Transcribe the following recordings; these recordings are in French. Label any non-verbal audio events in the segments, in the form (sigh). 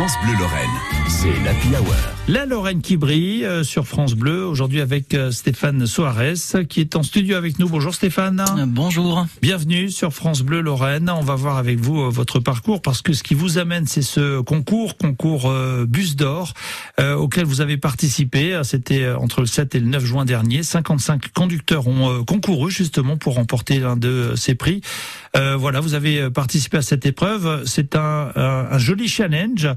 France Bleu Lorraine, c'est l'Happy Hour. La Lorraine qui brille euh, sur France Bleu, aujourd'hui avec euh, Stéphane Soares qui est en studio avec nous. Bonjour Stéphane. Euh, Bonjour. Bienvenue sur France Bleu Lorraine. On va voir avec vous votre parcours parce que ce qui vous amène, c'est ce concours, concours euh, Bus d'Or, euh, auquel vous avez participé. C'était entre le 7 et le 9 juin dernier. 55 conducteurs ont concouru justement pour remporter l'un de ces prix. Euh, voilà, vous avez participé à cette épreuve. C'est un, un, un joli challenge euh,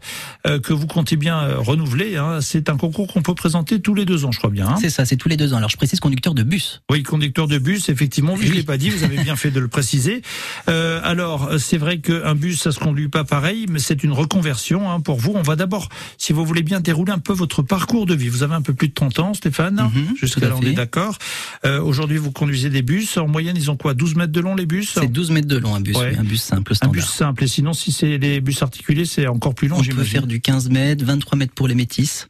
que vous comptez bien euh, renouveler. Hein. C'est un concours qu'on peut présenter tous les deux ans, je crois bien. Hein. C'est ça, c'est tous les deux ans. Alors je précise conducteur de bus. Oui, conducteur de bus, effectivement. Oui, je Oui. l'ai pas dit. Vous avez bien fait de le préciser. Euh, alors, c'est vrai qu'un bus, ça se conduit pas pareil, mais c'est une reconversion hein, pour vous. On va d'abord, si vous voulez bien dérouler un peu votre parcours de vie. Vous avez un peu plus de 30 ans, Stéphane. Mhm, tout Jusqu'à là, on est d'accord. Euh, Aujourd'hui, vous conduisez des bus. En moyenne, ils ont quoi 12 mètres de long, les bus? C'est 12 mètres de long un bus, Ouais. oui, un bus simple Un standard. bus simple. Et sinon, si c'est les bus articulés, c'est encore plus long, On peut j'imagine. faire du 15 mètres, 23 mètres pour les métis.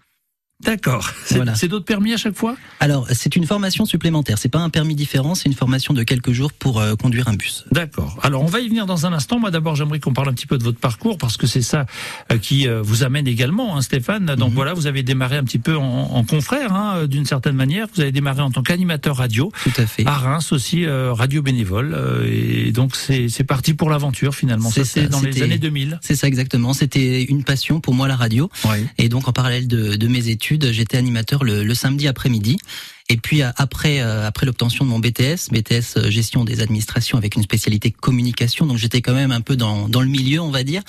D'accord. C'est Voilà. d'autres permis à chaque fois? Alors c'est une formation supplémentaire. C'est pas un permis différent, c'est une formation de quelques jours pour euh, conduire un bus. D'accord. Alors on va y venir dans un instant. Moi d'abord j'aimerais qu'on parle un petit peu de votre parcours parce que c'est ça euh, qui euh, vous amène également, hein, Stéphane. Donc Mhm. voilà, vous avez démarré un petit peu en, en confrère, hein, d'une certaine manière. Vous avez démarré en tant qu'animateur radio Tout à fait. à Reims aussi, radio bénévole. et donc c'est parti pour l'aventure finalement. Ça C'est dans les années 2000. C'est ça exactement. C'était une passion pour moi la radio. Oui. Et donc en parallèle de, de mes études, j'étais animateur le, le samedi après-midi. Et puis euh, après euh, après l'obtention de mon BTS, BTS euh, gestion des administrations avec une spécialité communication, donc j'étais quand même un peu dans dans le milieu, on va dire.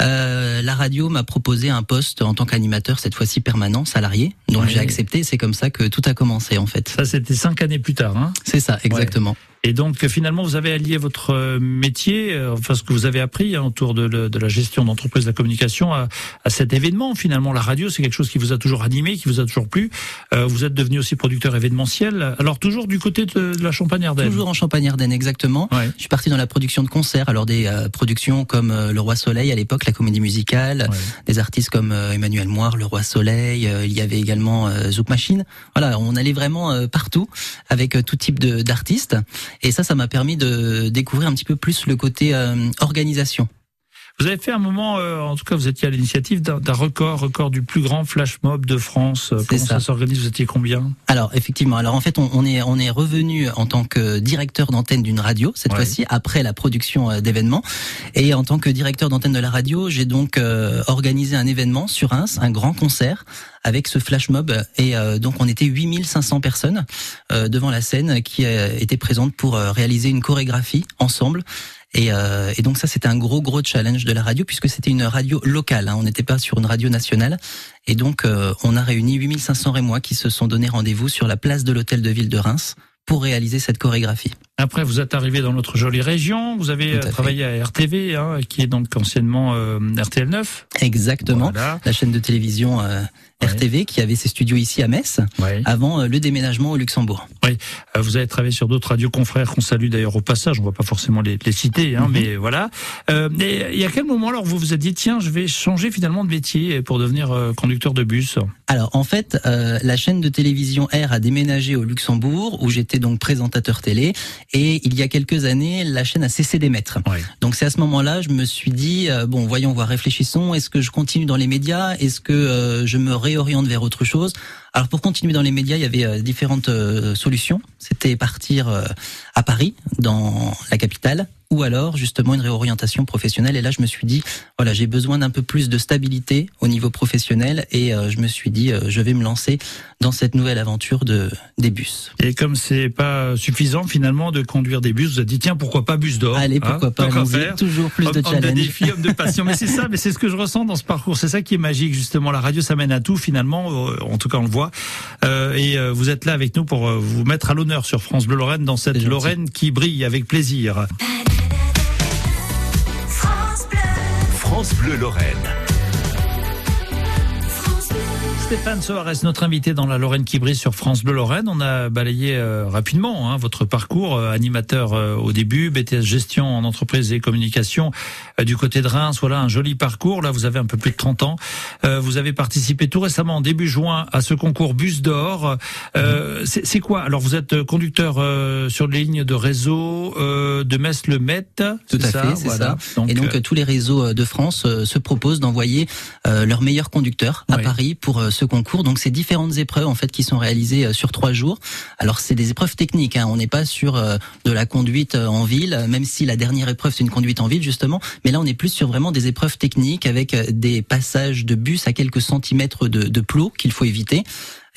Euh, la radio m'a proposé un poste en tant qu'animateur cette fois-ci permanent, salarié. Donc Ouais. j'ai accepté. C'est comme ça que tout a commencé en fait. Ça c'était cinq années plus tard. Hein? C'est ça exactement. Et donc euh, finalement, vous avez allié votre euh, métier, euh, enfin ce que vous avez appris hein, autour de, le- de la gestion d'entreprise de la communication à, à cet événement. Finalement, la radio, c'est quelque chose qui vous a toujours animé, qui vous a toujours plu. Euh, vous êtes devenu aussi producteur événementiel. Alors toujours du côté de, de la Champagne-Ardenne. Toujours en Champagne-Ardenne exactement. Ouais. Je suis parti dans la production de concerts, alors des euh, productions comme euh, Le Roi Soleil à l'époque, la comédie musicale, Ouais. des artistes comme euh, Emmanuel Moire, Le Roi Soleil, euh, il y avait également euh, Zouk Machine. Voilà, on allait vraiment euh, partout avec tout type d'artistes et ça ça m'a permis de découvrir un petit peu plus le côté euh, organisation. Vous avez fait un moment, euh, en tout cas, vous étiez à l'initiative d'un record, record du plus grand flash mob de France. Euh, Comment ça, ça. s'organise? Vous étiez combien? Alors effectivement, alors en fait on, on est on est revenu en tant que directeur d'antenne d'une radio cette Ouais. fois-ci après la production euh, d'événements et en tant que directeur d'antenne de la radio, j'ai donc euh, organisé un événement sur Reims, un grand concert avec ce flash mob et euh, donc on était 8500 personnes euh, devant la scène qui étaient présentes pour réaliser une chorégraphie ensemble. Et, euh, et donc ça c'était un gros gros challenge de la radio puisque c'était une radio locale, hein, on n'était pas sur une radio nationale. Et donc, euh, on a réuni 8500 Rémois qui se sont donné rendez-vous sur la place de l'hôtel de ville de Reims pour réaliser cette chorégraphie. Après, vous êtes arrivé dans notre jolie région. Vous avez à euh, fait. travaillé à RTV, hein, qui est donc anciennement euh, RTL 9. Exactement. Voilà. La chaîne de télévision euh, Ouais. RTV qui avait ses studios ici à Metz Ouais. avant euh, le déménagement au Luxembourg. Euh, Vous avez travaillé sur d'autres radios confrères qu'on salue d'ailleurs au passage. On va pas forcément les, les citer, hein, Mhm. mais voilà. Et, et à quel moment alors vous vous êtes dit tiens, je vais changer finalement de métier pour devenir conducteur de bus? Alors en fait, la chaîne de télévision R a déménagé au Luxembourg où j'étais donc présentateur télé et il y a quelques années, la chaîne a cessé d'émettre. Donc c'est à ce moment-là, je me suis dit euh, bon, voyons voir, réfléchissons. Est-ce que je continue dans les médias? Est-ce que euh, je me réoriente vers autre chose? Alors pour continuer dans les médias, il y avait euh, différentes euh, solutions. C'était partir euh, à Paris, dans la capitale, ou alors justement une réorientation professionnelle. Et là, je me suis dit voilà, j'ai besoin d'un peu plus de stabilité au niveau professionnel, et euh, je me suis dit euh, je vais me lancer dans cette nouvelle aventure de des bus. Et comme c'est pas suffisant finalement de conduire des bus, vous vous êtes dit tiens pourquoi pas bus d'or Allez, hein, pourquoi pas qu'à allons-y. faire. Toujours plus Homme- de homme de challenge. défi, homme de passion. Mais c'est ça, mais c'est ce que je ressens dans ce parcours. C'est ça qui est magique, justement. La radio, ça mène à tout, finalement. Euh, En tout cas, on le voit. Euh, et euh, vous êtes là avec nous pour euh, vous mettre à l'honneur sur France Bleu Lorraine dans cette. Lorraine qui brille avec plaisir. Bleu Lorraine. Stéphane Soares, notre invité dans la Lorraine qui brille sur France Bleu Lorraine. On a balayé euh, rapidement hein, votre parcours, euh, animateur euh, au début, BTS gestion en entreprise et communication du côté de Reims. Voilà un joli parcours. Là, vous avez un peu plus de 30 ans. vous avez participé tout récemment, début juin, à ce concours Bus d'or. C'est quoi? Alors, vous êtes conducteur sur les lignes de réseau de Metz-le Met. Tout à fait, c'est ça. et donc, tous les réseaux de France se proposent d'envoyer leurs meilleurs conducteurs à Paris pour euh, ce concours. Donc c'est différentes épreuves en fait qui sont réalisées euh, sur trois jours. Alors c'est des épreuves techniques. Hein. On n'est pas sur euh, de la conduite en ville, même si la dernière épreuve c'est une conduite en ville justement. Mais là on est plus sur vraiment des épreuves techniques avec des passages de bus à quelques centimètres de, de plot qu'il faut éviter.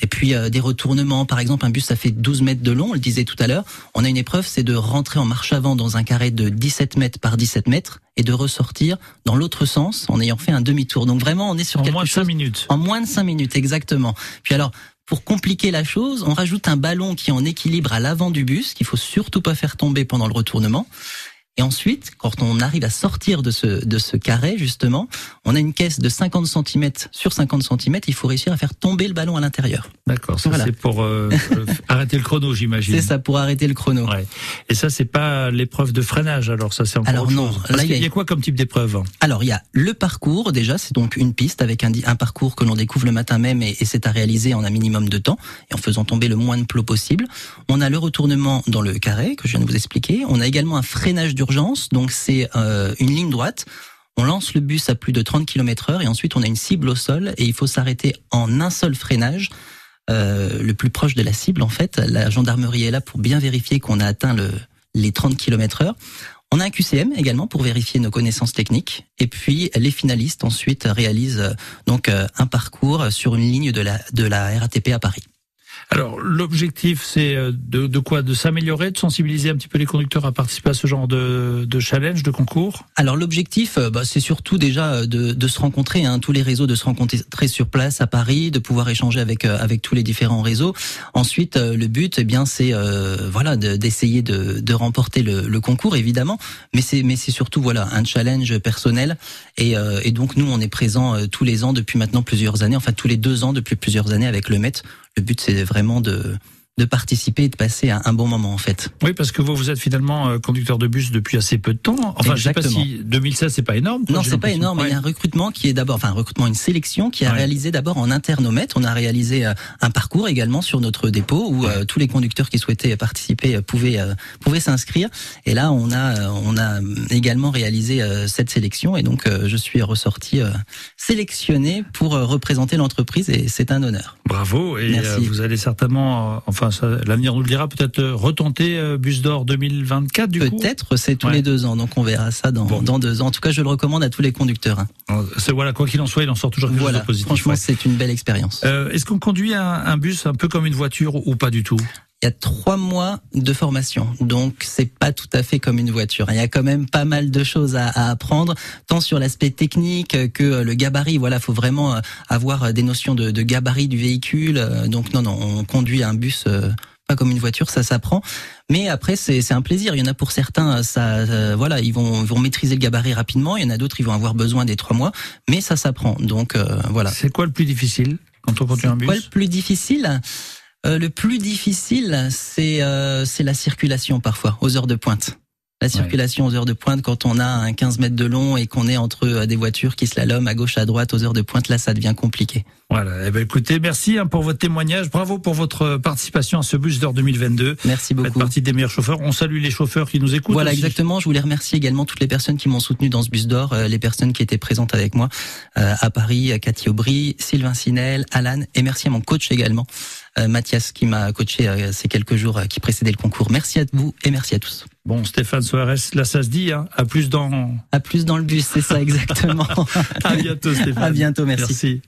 Et puis des retournements, par exemple, un bus ça fait 12 mètres de long, on le disait tout à l'heure. On a une épreuve, c'est de rentrer en marche avant dans un carré de 17 mètres par 17 mètres et de ressortir dans l'autre sens en ayant fait un demi-tour. Donc vraiment, on est sur en quelque moins de 5 minutes. En moins de 5 minutes, exactement. Puis alors, pour compliquer la chose, on rajoute un ballon qui est en équilibre à l'avant du bus, qu'il faut surtout pas faire tomber pendant le retournement. Et ensuite, quand on arrive à sortir de ce, de ce carré, justement, on a une caisse de 50 cm sur 50 cm. Il faut réussir à faire tomber le ballon à l'intérieur. D'accord. Ça, c'est pour euh, (laughs) euh, arrêter le chrono, j'imagine. C'est ça, pour arrêter le chrono. Ouais. Et ça, c'est pas l'épreuve de freinage. Alors ça, c'est encore alors, autre non, chose. Parce il y, a... quoi comme type d'épreuve Alors, il y a le parcours. Déjà, c'est donc une piste avec un, un parcours que l'on découvre le matin même et, et c'est à réaliser en un minimum de temps et en faisant tomber le moins de plot possible. On a le retournement dans le carré que je viens de vous expliquer. On a également un freinage donc c'est euh, une ligne droite. On lance le bus à plus de 30 km heure et ensuite on a une cible au sol et il faut s'arrêter en un seul freinage. Euh, le plus proche de la cible en fait. La gendarmerie est là pour bien vérifier qu'on a atteint le, les 30 km heure. On a un QCM également pour vérifier nos connaissances techniques. Et puis les finalistes ensuite réalisent euh, donc un parcours sur une ligne de la, de la RATP à Paris. Alors l'objectif c'est euh, de, de, quoi? De s'améliorer, de sensibiliser un petit peu les conducteurs à participer à ce genre de, de challenge, de concours? Alors l'objectif euh, bah, c'est surtout déjà euh, de, de se rencontrer, hein, tous les réseaux, de se rencontrer sur place à Paris, de pouvoir échanger avec avec tous les différents réseaux. Ensuite le but eh bien c'est voilà d'essayer de, de, remporter le, le, concours évidemment, mais c'est mais c'est surtout voilà un challenge personnel. Et, et donc nous on est présent tous les ans depuis maintenant plusieurs années, enfin tous les deux ans depuis plusieurs années avec le Met le but, c'est vraiment de, de participer et de passer un, bon moment en fait. Oui, parce que vous vous êtes finalement euh, conducteur de bus depuis assez peu de temps. Enfin, Exactement. je sais pas si 2016 c'est pas énorme. non, c'est pas énorme. Il y a un recrutement qui est d'abord, enfin un recrutement, une sélection qui a réalisé d'abord en internomètre. On a réalisé euh, un parcours également sur notre dépôt où euh, tous les conducteurs qui souhaitaient participer pouvaient pouvaient s'inscrire. Et là, on a on a également réalisé cette sélection et donc je suis ressorti sélectionné pour représenter l'entreprise et c'est un honneur. Bravo et vous allez certainement, enfin l'avenir nous le dira, peut-être euh, retenter euh, Bus d'Or 2024 du coup? Peut-être, c'est tous les deux ans, donc on verra ça dans, dans deux ans. En tout cas, je le recommande à tous les conducteurs. Hein. Oh, c'est voilà, quoi qu'il en soit, il en sort toujours quelque voilà, chose de positif. Franchement, c'est une belle expérience. Euh, est-ce qu'on conduit un, un bus un peu comme une voiture ou pas du tout? Y a trois mois de formation, donc c'est pas tout à fait comme une voiture. Il y a quand même pas mal de choses à, à apprendre, tant sur l'aspect technique que le gabarit. Voilà, faut vraiment avoir des notions de, de gabarit du véhicule. Donc non, non, on conduit un bus pas comme une voiture, ça s'apprend. Mais après, c'est un plaisir. Il y en a pour certains, ça, euh, voilà, ils vont, vont maîtriser le gabarit rapidement. Il y en a d'autres, ils vont avoir besoin des trois mois. Mais ça s'apprend. Donc euh, voilà. C'est quoi le plus difficile quand on conduit un bus? Quoi le plus difficile? euh, Le plus difficile, c'est c'est la circulation parfois aux heures de pointe. La circulation aux heures de pointe, quand on a un 15 mètres de long et qu'on est entre euh, des voitures qui slaloment à gauche, à droite aux heures de pointe, là, ça devient compliqué. Voilà. Eh ben, écoutez, merci hein, pour votre témoignage. Bravo pour votre participation à ce bus d'heure 2022. Merci beaucoup. Vous faites partie des meilleurs chauffeurs. On salue les chauffeurs qui nous écoutent. Voilà, exactement. Je voulais remercier également toutes les personnes qui m'ont soutenu dans ce bus d'or, euh, les personnes qui étaient présentes avec moi euh, à Paris, Cathy Aubry, Sylvain Sinel, Alan, et merci à mon coach également, Mathias, qui m'a coaché ces quelques jours qui précédaient le concours. Merci à vous et merci à tous. Bon, Stéphane Soares, là ça se dit, hein, à plus dans... À plus dans le bus, c'est ça exactement. (laughs) à bientôt Stéphane. À bientôt, merci. merci.